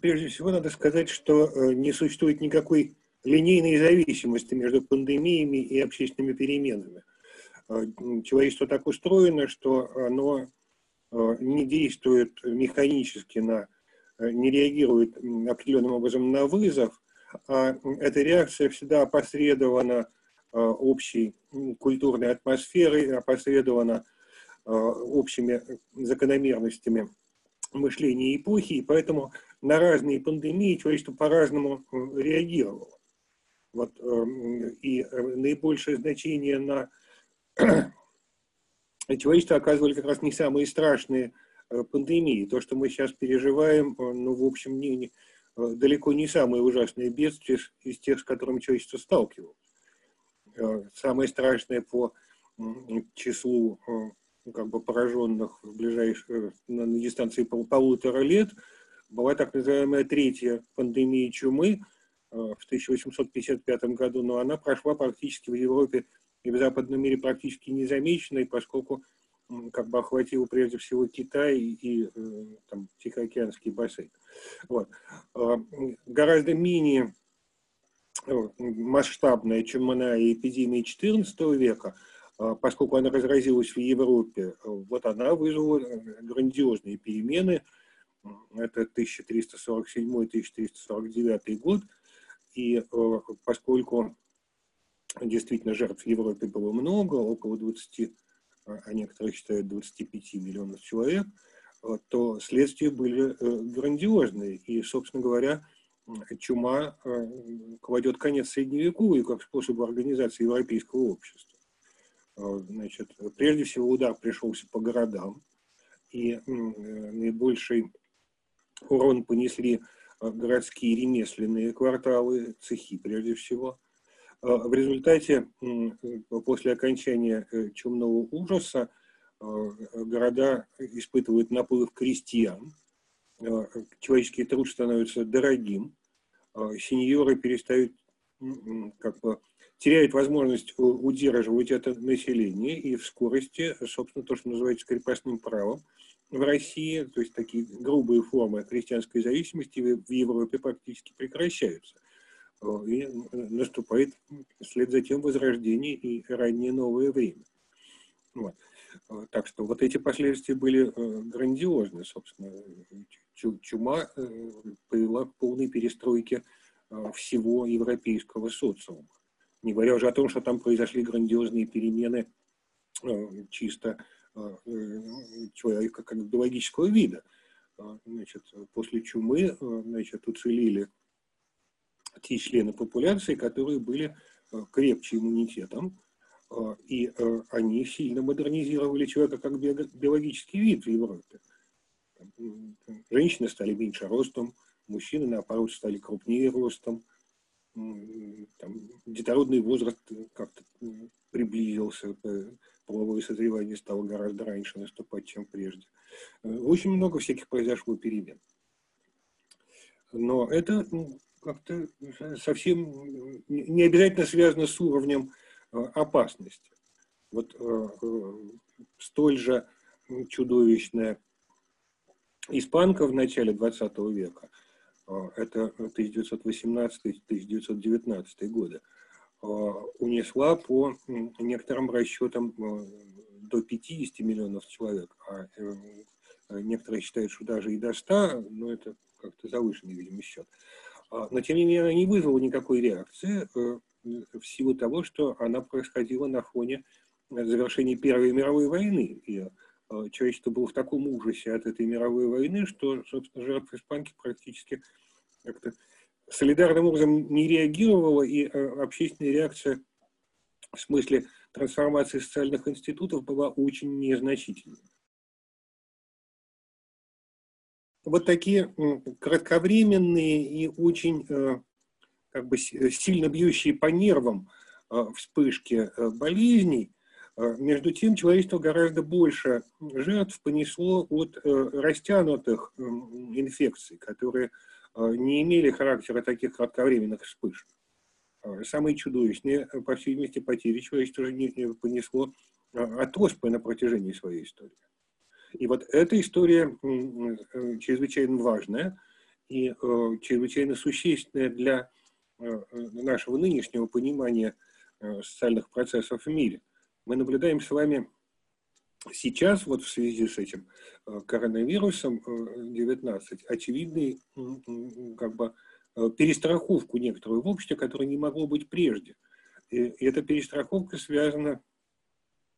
Прежде всего, надо сказать, что э, не существует никакой линейной зависимости между пандемиями и общественными переменами. Э, человечество так устроено, что оно э, не действует механически на, не реагирует определенным образом на вызов, а эта реакция всегда опосредована общей культурной атмосферой, опосредована общими закономерностями мышления эпохи, и поэтому на разные пандемии человечество по-разному э, реагировало. Вот, эм, и э, наибольшее значение на человечество оказывали как раз не самые страшные э, пандемии. То, что мы сейчас переживаем, ну, в общем, не, не, далеко не самые ужасные бедствия из тех, с которыми человечество сталкивалось. Самое страшное по числу как бы пораженных в ближайших, на, на дистанции пол, полутора лет – была так называемая третья пандемия чумы э, в 1855 году, но она прошла практически в Европе и в западном мире практически незамеченной, поскольку как бы охватила прежде всего Китай и э, там, Тихоокеанский бассейн. Вот. Э, гораздо менее масштабная чумная эпидемия XIV века, поскольку она разразилась в Европе, вот она вызвала грандиозные перемены – это 1347-1349 год, и э, поскольку действительно жертв в Европе было много, около 20, а некоторые считают 25 миллионов человек, э, то следствия были э, грандиозные. И, собственно говоря, чума кладет конец средневековью как способу организации европейского общества. Значит, прежде всего удар пришелся по городам, и наибольший урон понесли э, городские ремесленные кварталы, цехи прежде всего. Э, в результате, после окончания э, чумного ужаса, города испытывают наплыв крестьян, человеческий труд становится дорогим, сеньоры перестают, как бы, теряют возможность удерживать это население, и в скорости, собственно, то, что называется крепостным правом, в России, то есть такие грубые формы христианской зависимости в Европе практически прекращаются. И наступает вслед за тем возрождение и раннее новое время. Вот. Так что вот эти последствия были э, грандиозны, собственно. Чума э, привела к полной перестройке э, всего европейского социума. Не говоря уже о том, что там произошли грандиозные перемены чисто э, человека как биологического вида. А, значит, после чумы а, значит, уцелели те члены популяции, которые были крепче иммунитетом, и они сильно модернизировали человека как биологический вид в Европе. Женщины стали меньше ростом, мужчины, наоборот, стали крупнее ростом, там, детородный возраст как-то приблизился, э, половое созревание стало гораздо раньше наступать, чем прежде. Э, очень много всяких произошло перемен. Но это ну, как-то совсем не обязательно связано с уровнем э, опасности. Вот столь же чудовищная испанка в начале 20 века, это 1918-1919 годы, Э, унесла по некоторым расчетам э, до 50 миллионов человек, а э, некоторые считают, что даже и до 100, но это как-то завышенный, видимо, счет. А, но, тем не менее, она не вызвала никакой реакции в силу того, что она происходила на фоне завершения Первой мировой войны. И человечество было в таком ужасе от этой мировой войны, что, собственно, жертвы испанки практически как-то солидарным образом не реагировала, и э, общественная реакция в смысле трансформации социальных институтов была очень незначительной. Вот такие кратковременные и очень э, как бы сильно бьющие по нервам э, вспышки болезней, между тем человечество гораздо больше жертв понесло от растянутых инфекций, которые не имели характера таких кратковременных вспышек. Э, самые чудовищные, э, по всей видимости, потери человечество не понесло от оспы на протяжении своей истории. И вот эта история чрезвычайно важная, и чрезвычайно существенное для нашего нынешнего понимания социальных процессов в мире. Мы наблюдаем с вами сейчас, вот в связи с этим коронавирусом 19, очевидный как бы перестраховку некоторую в обществе, которая не могло быть прежде. И эта перестраховка связана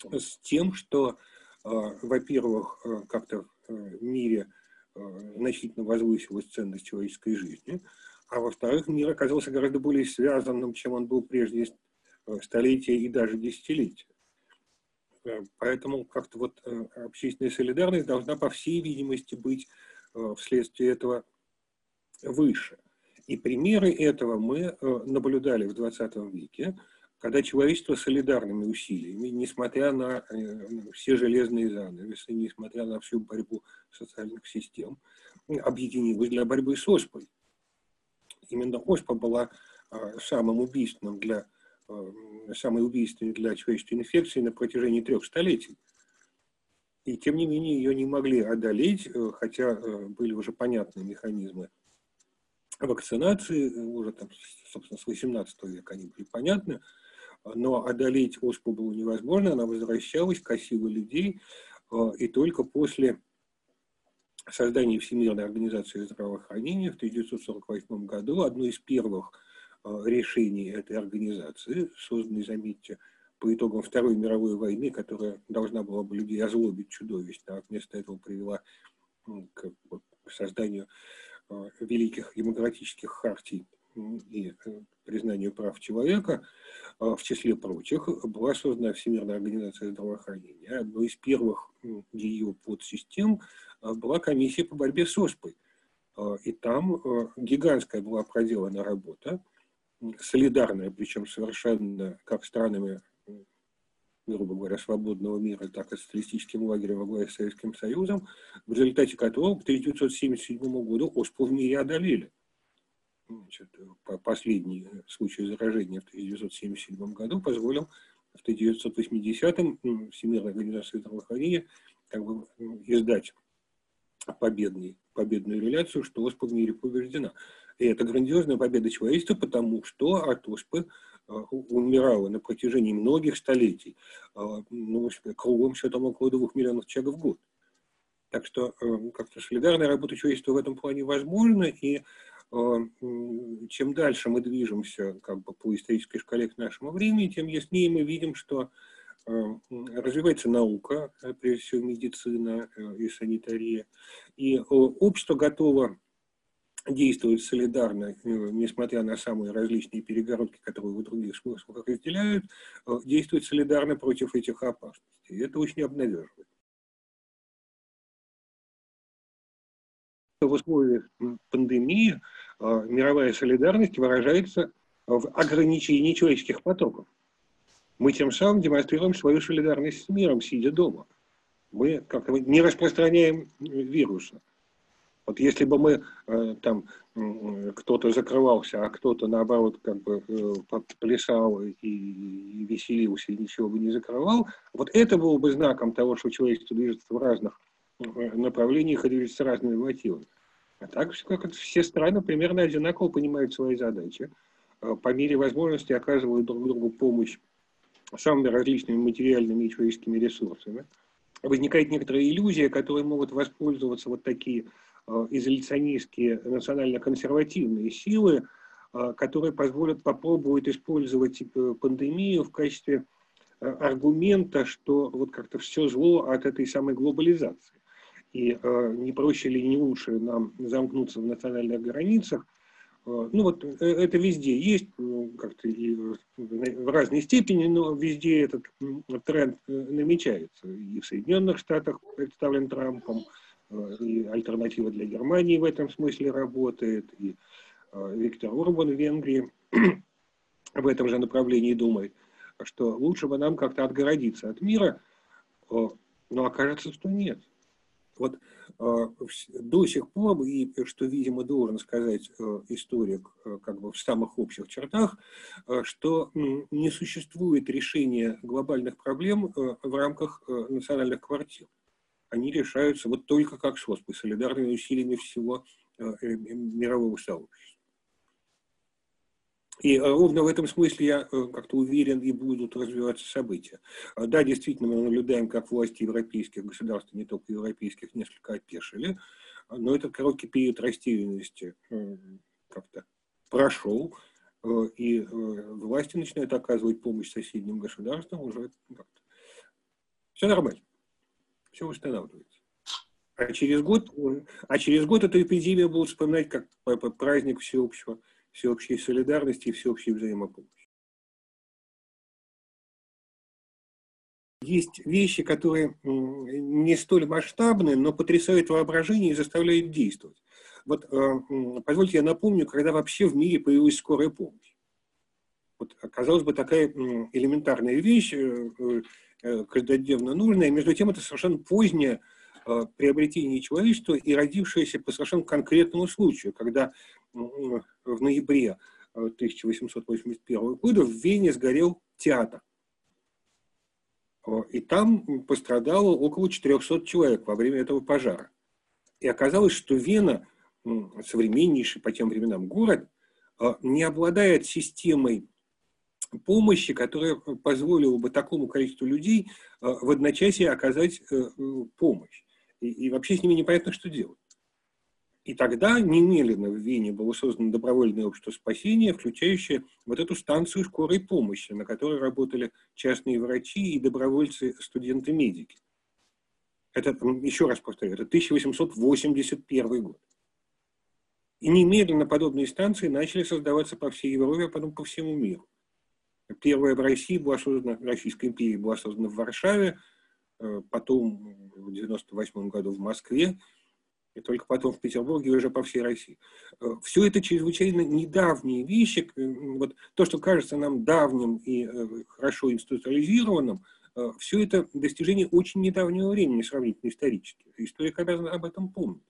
с тем, что, во-первых, как-то в мире значительно возвысилась ценность человеческой жизни, а во-вторых, мир оказался гораздо более связанным, чем он был прежде столетия и даже десятилетия. Поэтому как-то вот общественная солидарность должна, по всей видимости, быть вследствие этого выше. И примеры этого мы наблюдали в 20 веке, когда человечество солидарными усилиями, несмотря на все железные занавесы, несмотря на всю борьбу социальных систем, объединилось для борьбы с оспой. Именно оспа была самым убийственным для, самой убийственной для человеческой инфекции на протяжении трех столетий. И тем не менее ее не могли одолеть, хотя были уже понятные механизмы вакцинации, уже там, собственно, с 18 века они были понятны, но одолеть оспу было невозможно, она возвращалась, косила людей, и только после создания Всемирной организации здравоохранения в 1948 году одно из первых решений этой организации, созданной, заметьте, по итогам Второй мировой войны, которая должна была бы людей озлобить чудовищно, а вместо этого привела к, созданию великих демократических хартий и э, признанию прав человека, в числе прочих, была создана Всемирная организация здравоохранения. Одной из первых ее подсистем была комиссия по борьбе с оспой. И там гигантская была проделана работа, солидарная, причем совершенно как странами, грубо говоря, свободного мира, так и социалистическим лагерем во главе с Советским Союзом, в результате которого к 1977 году оспу в мире одолели значит, последний случай заражения в 1977 году позволил в 1980-м Всемирной организации здравоохранения как бы издать победный, победную реляцию, что оспа в мире побеждена. И это грандиозная победа человечества, потому что от оспы э, умирало на протяжении многих столетий, э, ну, кругом счетом около двух миллионов человек в год. Так что э, как-то солидарная работа человечества в этом плане возможна, и а, чем дальше мы движемся как бы, по исторической шкале к нашему времени, тем яснее мы видим, что а, развивается наука, а, прежде всего медицина и санитария, и общество готово действовать солидарно, несмотря на самые различные перегородки, которые в других смыслах разделяют, действует солидарно против этих опасностей. Это очень обнадеживает. В условиях пандемии Э, мировая солидарность выражается в ограничении человеческих потоков. Мы тем самым демонстрируем свою солидарность с миром, сидя дома. Мы как-то не распространяем вируса. Вот если бы мы э, там кто-то закрывался, а кто-то наоборот как бы э, плясал и, и веселился и ничего бы не закрывал, вот это было бы знаком того, что человечество движется в разных направлениях и движется разными мотивами. А так как все страны примерно одинаково понимают свои задачи, э, по мере возможности оказывают друг другу помощь самыми различными материальными и человеческими ресурсами. Возникает некоторая иллюзия, которой могут воспользоваться вот такие э, изоляционистские национально-консервативные силы, э, которые позволят попробовать использовать пандемию в качестве аргумента, что вот как-то все зло от этой самой глобализации. И э, не проще ли, не лучше нам замкнуться в национальных границах. Э, ну вот э, это везде есть, ну, как-то в разной степени, но везде этот тренд намечается. И в Соединенных Штатах представлен Трампом, и альтернатива для Германии в этом смысле работает, и Виктор Орбан в Венгрии в этом же направлении думает, что лучше бы нам как-то отгородиться от мира, но окажется, что нет. Вот э, до сих пор, и что, видимо, должен сказать э, историк э, как бы в самых общих чертах, э, что э, не существует решения глобальных проблем э, в рамках э, национальных квартир. Они решаются вот только как СОСПы, солидарными усилиями всего мирового сообщества. И ровно в этом смысле я как-то уверен и будут развиваться события. Да, действительно, мы наблюдаем, как власти европейских государств, не только европейских, несколько опешили, но этот короткий период растерянности как-то прошел, и власти начинают оказывать помощь соседним государствам уже как-то. Все нормально, все восстанавливается. А через год, а через год эту эпидемию будут вспоминать как праздник всеобщего, всеобщей солидарности и всеобщей взаимопомощи. Есть вещи, которые не столь масштабны, но потрясают воображение и заставляют действовать. Вот э, позвольте я напомню, когда вообще в мире появилась скорая помощь. Вот, казалось бы, такая элементарная вещь, э, э, каждодневно нужная, между тем это совершенно поздняя приобретение человечества и родившееся по совершенно конкретному случаю, когда в ноябре 1881 года в Вене сгорел театр. И там пострадало около 400 человек во время этого пожара. И оказалось, что Вена, современнейший по тем временам город, не обладает системой помощи, которая позволила бы такому количеству людей а, в одночасье оказать э, помощь. И, вообще с ними непонятно, что делать. И тогда немедленно в Вене было создано добровольное общество спасения, включающее вот эту станцию скорой помощи, на которой работали частные врачи и добровольцы, студенты-медики. Это, еще раз повторю, это 1881 год. И немедленно подобные станции начали создаваться по всей Европе, а потом по всему миру. Первая в России была создана, Российская империя была создана в Варшаве, э, потом в 1998 году в Москве, и только потом в Петербурге и уже по всей России. Э, Все это чрезвычайно недавние вещи. Вот то, что кажется нам давним и э, хорошо институциализированным, э, все это достижение очень недавнего времени, сравнительно исторически. Историк обязана об этом помнить.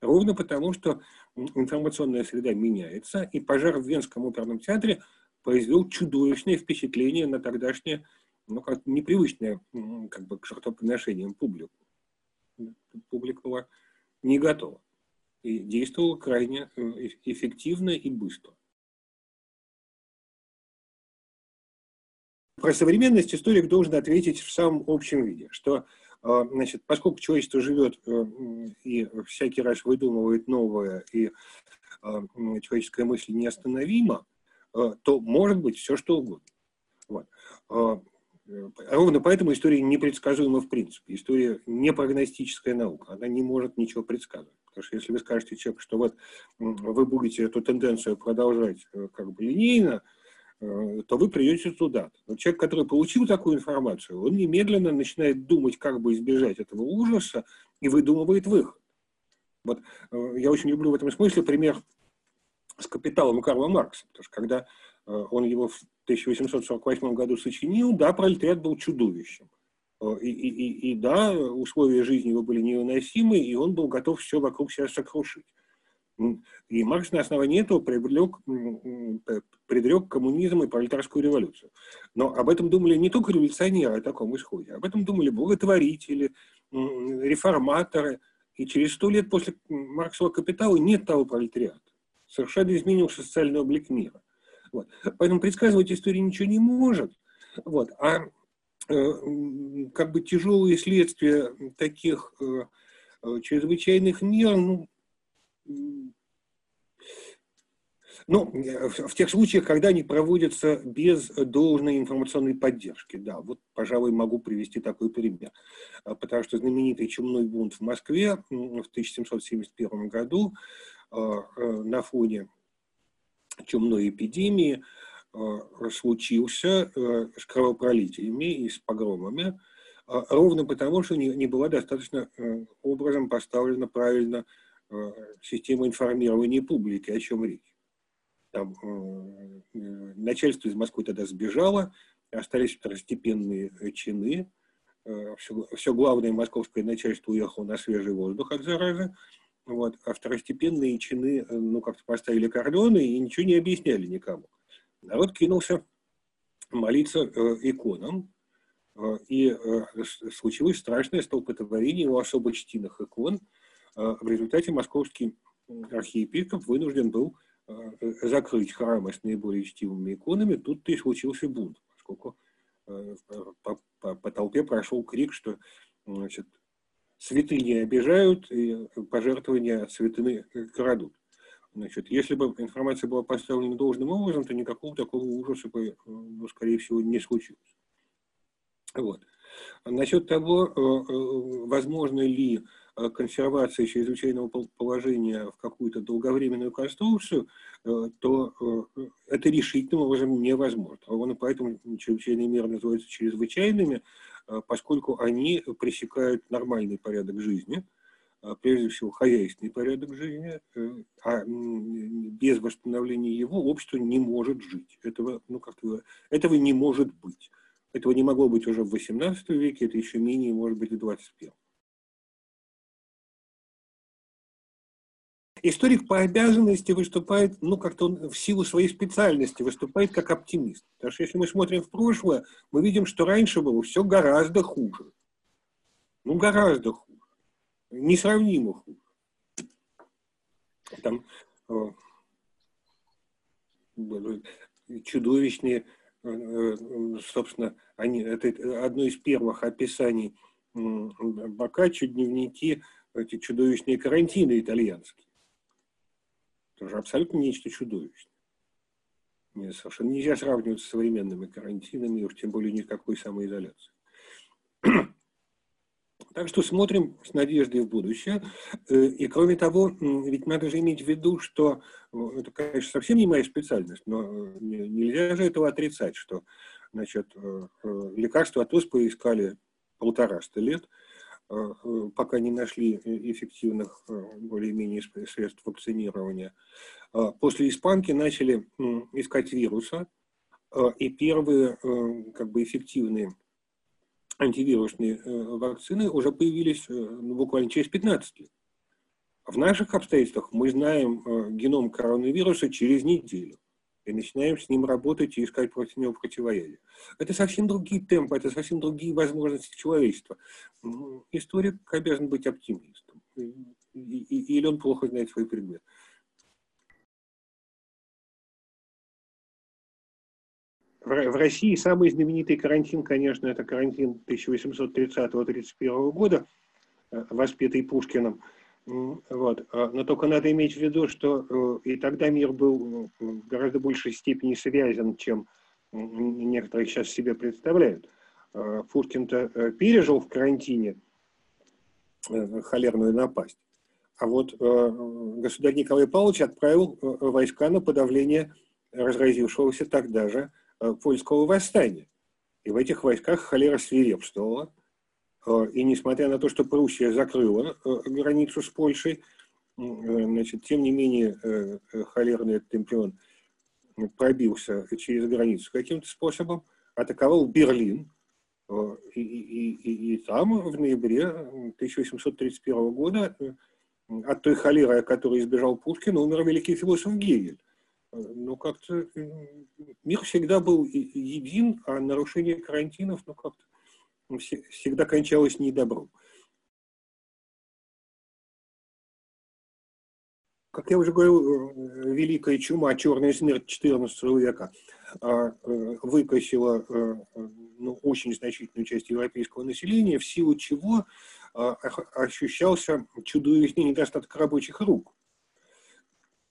Ровно потому, что информационная среда меняется, и пожар в Венском оперном театре произвел чудовищное впечатление на тогдашнее, ну, как непривычное как бы, к жертвоприношениям публику. Публика была не готова. И действовала крайне э, эффективно и быстро. Про современность историк должен ответить в самом общем виде, что э, значит, поскольку человечество живет э, и всякий раз выдумывает новое, и человеческая мысль неостановима, то может быть все что угодно. Вот. Ровно поэтому история непредсказуема в принципе. История не прогностическая наука, она не может ничего предсказывать. Потому что если вы скажете человеку, что вот вы будете эту тенденцию продолжать э, как бы линейно, э, то вы придете туда. Но человек, который получил такую информацию, он немедленно начинает думать, как бы избежать этого ужаса и выдумывает выход. Вот э, я очень люблю в этом смысле пример с капиталом Карла Маркса, потому что когда он его в 1848 году сочинил, да, пролетариат был чудовищем. Э, и, и, и, и да, условия жизни его были невыносимы, и он был готов все вокруг себя сокрушить. И Маркс на основании этого предрек, предрек коммунизм и пролетарскую революцию. Но об этом думали не только революционеры о таком исходе, об этом думали благотворители, реформаторы. И через сто лет после Марксового капитала нет того пролетариата. Совершенно изменился социальный облик мира. Вот. Поэтому предсказывать историю ничего не может. Вот. А э, как бы тяжелые следствия таких э, э чрезвычайных мер, ну, ну, в тех случаях, когда они проводятся без должной информационной поддержки, да, вот, пожалуй, могу привести такой пример. Потому что знаменитый чумной бунт в Москве в 1771 году э, на фоне чумной эпидемии э, случился э, с кровопролитиями и с погромами, а ровно потому, что не, была достаточно э, образом поставлена правильно система информирования публики, о чем речь. Там, начальство из Москвы тогда сбежало, остались второстепенные чины, все, все главное московское начальство уехало на свежий воздух от заразы, вот. А второстепенные чины, э, ну, как-то поставили кордоны и ничего не объясняли никому. Народ кинулся молиться э, иконам, э, и э, случилось страшное столпотворение у особо чтимых икон. Э, в результате московский архиепископ вынужден был закрыть храмы с наиболее чтимыми иконами. Тут-то и случился бунт, поскольку по, по, по толпе прошел крик, что значит, святыни обижают и пожертвования святыны крадут. Значит, если бы информация была поставлена должным образом, то никакого такого ужаса бы, ну, скорее всего, не случилось. Вот. Насчет того, э, э, возможно ли э, консервация чрезвычайного положения в какую-то долговременную конструкцию, то это решительным образом невозможно. Ровно поэтому чрезвычайные меры называются чрезвычайными, поскольку они пресекают нормальный порядок жизни, прежде всего хозяйственный порядок жизни, а без восстановления его общество не может жить. Этого, ну, как этого не может быть. Этого не могло быть уже в XVIII веке, это еще менее, может быть, в XXI. Историк по обязанности выступает, ну, как-то он в силу своей специальности выступает как оптимист. Потому что если мы смотрим в прошлое, мы видим, что раньше было все гораздо хуже. Ну, гораздо хуже. Несравнимо хуже. Там э, чудовищные Э, собственно, они, это одно из первых описаний Бокаччо, дневники, эти чудовищные карантины итальянские. Тоже абсолютно нечто чудовищное. Совершенно нельзя сравнивать с современными карантинами, уж тем более никакой самоизоляции. Так что смотрим с надеждой в будущее. Э, и кроме того, ведь надо же иметь в виду, что э, это, конечно, совсем не моя специальность, но э, нельзя же этого отрицать, что значит, лекарства от оспы искали полтораста лет, пока не нашли эффективных более-менее средств вакцинирования. После испанки начали искать вируса, и первые как бы эффективные антивирусные э, вакцины уже появились э, ну, буквально через 15 лет. В наших обстоятельствах мы знаем э, геном коронавируса через неделю и начинаем с ним работать и искать против него противоядие. Это совсем другие темпы, это совсем другие возможности человечества. Историк обязан быть оптимистом. Или он плохо знает свой предмет. в России самый знаменитый карантин, конечно, это карантин 1830-31 года, э, воспетый Пушкиным. Вот. А, но только надо иметь в виду, что э, и тогда мир был в гораздо большей степени связан, чем некоторые сейчас себе представляют. А, Пушкин-то э, пережил в карантине холерную напасть. А вот государь Николай Павлович отправил войска на подавление разразившегося тогда же Э, польского восстания. И в этих войсках холера свирепствовала. Э, и несмотря на то, что Пруссия закрыла э, границу с Польшей, значит, тем не менее холерный темпион пробился через границу каким-то способом, атаковал Берлин, и, и, и, и там в ноябре 1831 года от той холеры, которой избежал Пушкин, умер великий философ Гегель. Ну, как-то мир всегда был един, а нарушение карантинов, ну, как-то всегда кончалось недобром. Как я уже говорил, э, Великая чума, черная смерть XIV века а, э, выкосила э, ну, очень значительную часть европейского населения, в силу чего а, ощущался чудовищный недостаток рабочих рук.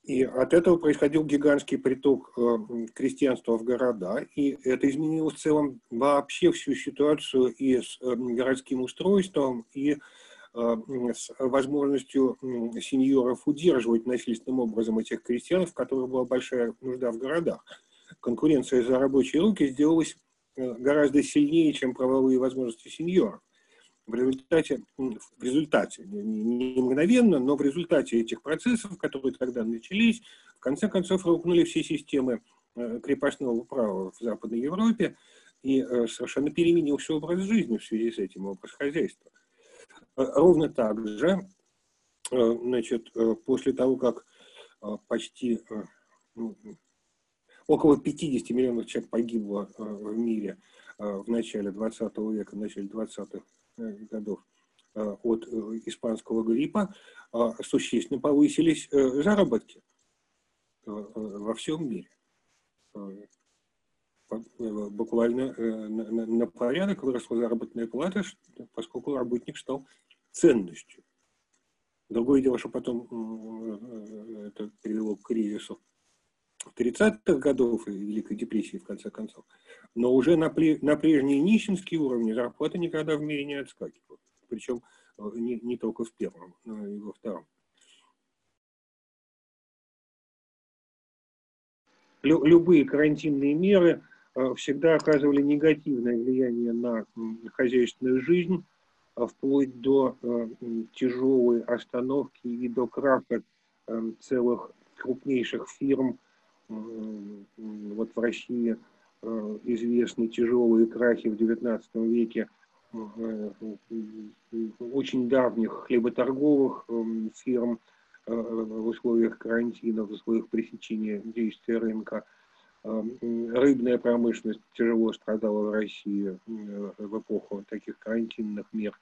И от этого происходил гигантский приток э, крестьянства в города, и это изменило в целом вообще всю ситуацию и с э, городским устройством, и э, с возможностью сеньоров удерживать насильственным образом этих крестьян, в которых была большая нужда в городах. Конкуренция за рабочие руки сделалась гораздо сильнее, чем правовые возможности сеньоров в результате, в результате, не мгновенно, но в результате этих процессов, которые тогда начались, в конце концов рухнули все системы э, крепостного права в Западной Европе, и э, совершенно переменился образ жизни в связи с этим, образ хозяйства. Э, ровно так же, значит, после того, как почти ну, около 50 миллионов человек погибло в мире в начале 20 века, в начале 20-х годов от испанского гриппа, существенно повысились заработки во всем мире. Буквально на порядок выросла заработная плата, поскольку работник стал ценностью. Другое дело, что потом это привело к кризису 30-х годов и Великой депрессии, в конце концов. Но уже на, на прежние нищенские уровни зарплата никогда в мире не отскакивала. Причем э, не, не только в первом, но и во втором. Лю, любые карантинные меры э, всегда оказывали негативное влияние на хозяйственную жизнь, а вплоть до э, тяжелой остановки и до краха целых крупнейших фирм – вот в России э, известны тяжелые крахи в XIX веке э, очень давних хлеботорговых фирм э, в условиях карантина, в условиях пресечения действия рынка. Рыбная промышленность тяжело страдала в России в эпоху таких карантинных мер.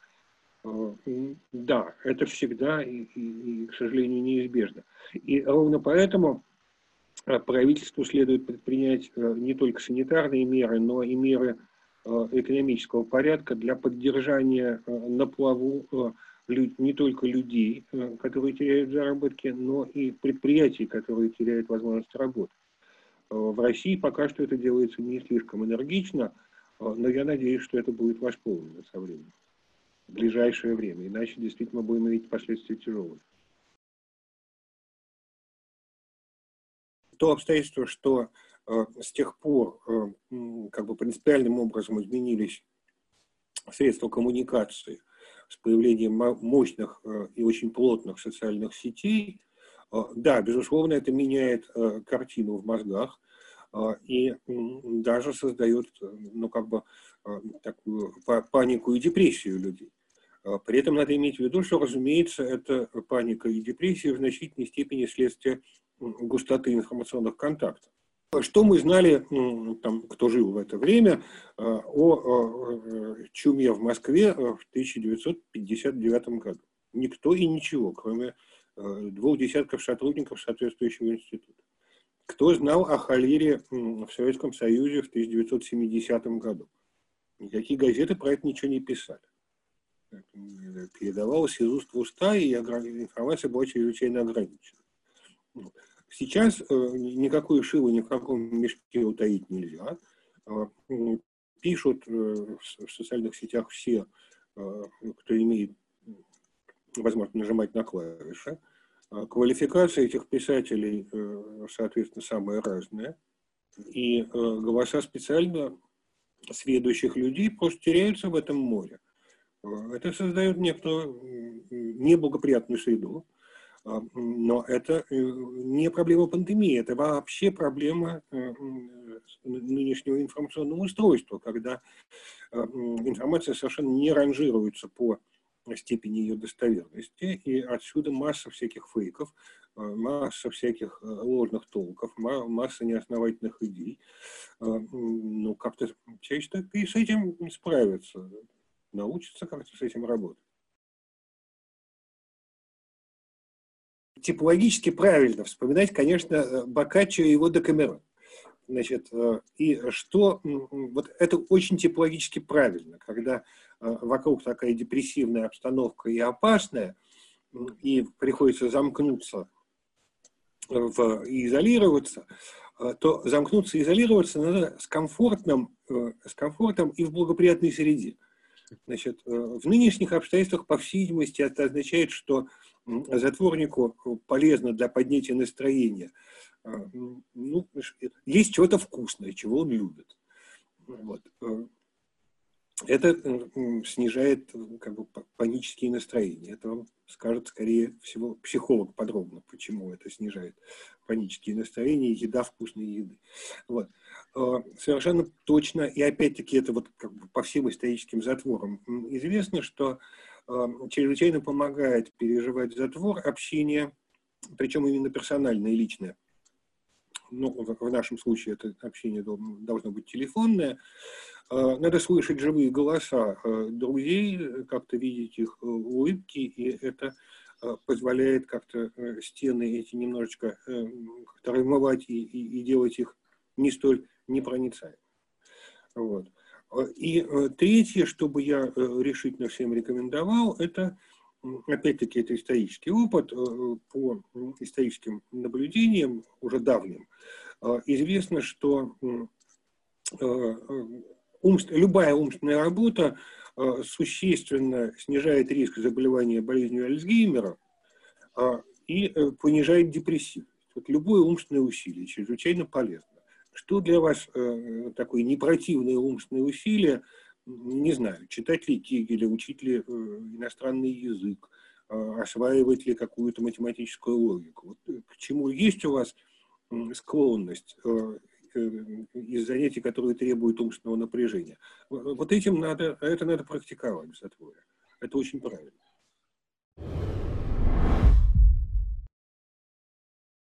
Да, это всегда и, и, и, к сожалению, неизбежно. И ровно поэтому Э, правительству следует предпринять э, не только санитарные меры, но и меры э, экономического порядка для поддержания на плаву не только людей, которые теряют заработки, но и предприятий, которые теряют возможность работы. В России пока что это делается не слишком энергично, но я надеюсь, что это будет восполнено со временем, в ближайшее время, иначе действительно будем видеть последствия тяжелые. То обстоятельство, что э, с тех пор э, как бы принципиальным образом изменились средства коммуникации с появлением мощных э, и очень плотных социальных сетей, да, безусловно, это меняет картину в мозгах и даже создает, ну, как бы, такую панику и депрессию людей. При этом надо иметь в виду, что, разумеется, это паника и депрессия в значительной степени следствие густоты информационных контактов. Что мы знали, там, кто жил в это время, э, о чуме в Москве в 1959 году? Никто и ничего, кроме э, двух десятков сотрудников соответствующего института. Кто знал о холере в Советском Союзе в 1970 году? Никакие газеты про это ничего не писали. Передавалось из уст в уста, и информация была чрезвычайно ограничена. Сейчас э, никакой шилы ни в каком мешке утаить нельзя. А, пишут э, в социальных сетях все, э, кто имеет возможность нажимать на клавиши. А, квалификация этих писателей, соответственно, самая разная. И голоса специально сведущих людей просто теряются в этом море. Это создает некоторую неблагоприятную среду, а, но это э, не проблема пандемии, это вообще проблема э, нынешнего информационного устройства, когда э, информация совершенно не ранжируется по степени ее достоверности, и отсюда масса всяких фейков, масса всяких ложных толков, масса неосновательных идей. Ну, как-то человечество и с этим справится, научится как-то с этим работать. Типологически правильно вспоминать, конечно, э, Бокаччо и его Декамерон. Значит, э, и что, вот это очень типологически правильно, когда э, вокруг такая депрессивная обстановка и опасная, и приходится замкнуться в, и изолироваться, то замкнуться и изолироваться надо с комфортным, с комфортом и в благоприятной среде. Значит, в нынешних обстоятельствах, по всей видимости, это означает, что затворнику полезно для поднятия настроения. А, ну, есть что-то вкусное, чего он любит. Вот. Это снижает как бы, панические настроения. Это вам скажет, скорее всего, психолог подробно, почему это снижает панические настроения, еда вкусной еды. Вот. Э, совершенно точно, и опять-таки это вот как бы по всем историческим затворам известно, что чрезвычайно помогает переживать затвор, общение, причем именно персональное и личное. Ну, в нашем случае это общение должно быть телефонное. Надо слышать живые голоса друзей, как-то видеть их улыбки, и это позволяет как-то стены эти немножечко как-то размывать и, и, и делать их не столь непроницаемыми. Вот. И третье, что бы я решительно всем рекомендовал, это опять-таки, это исторический опыт, э, по историческим наблюдениям, уже давним, э, известно, что э, любая умственная работа существенно снижает риск заболевания болезнью Альцгеймера и понижает депрессивность. Вот любое умственное усилие чрезвычайно полезно. Что для вас такое непротивное умственное усилие – не знаю, читать ли Кегеля, учить ли э, иностранный язык, э, осваивать ли какую-то математическую логику. Вот э, к чему есть у вас склонность из занятий, которые требуют умственного напряжения. Вот этим надо, это надо практиковать в. Это очень правильно.